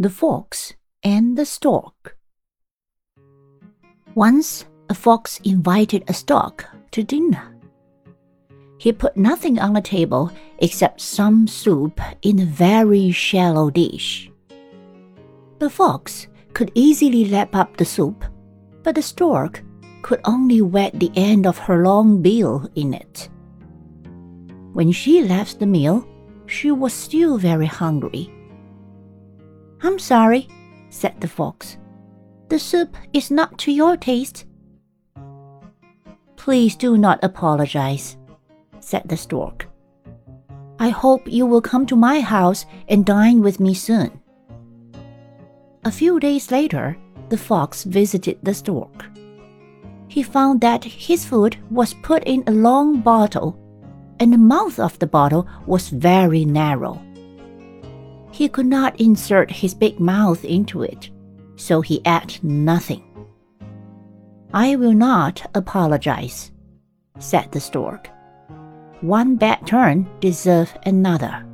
The Fox and the Stork. Once a fox invited a stork to dinner. He put nothing on the table except some soup in a very shallow dish. The fox could easily lap up the soup, but the stork could only wet the end of her long bill in it. When she left the meal, she was still very hungry. I'm sorry, said the fox. The soup is not to your taste. Please do not apologize, said the stork. I hope you will come to my house and dine with me soon. A few days later, the fox visited the stork. He found that his food was put in a long bottle, and the mouth of the bottle was very narrow. He could not insert his big mouth into it, so he ate nothing. I will not apologize, said the stork. One bad turn deserves another.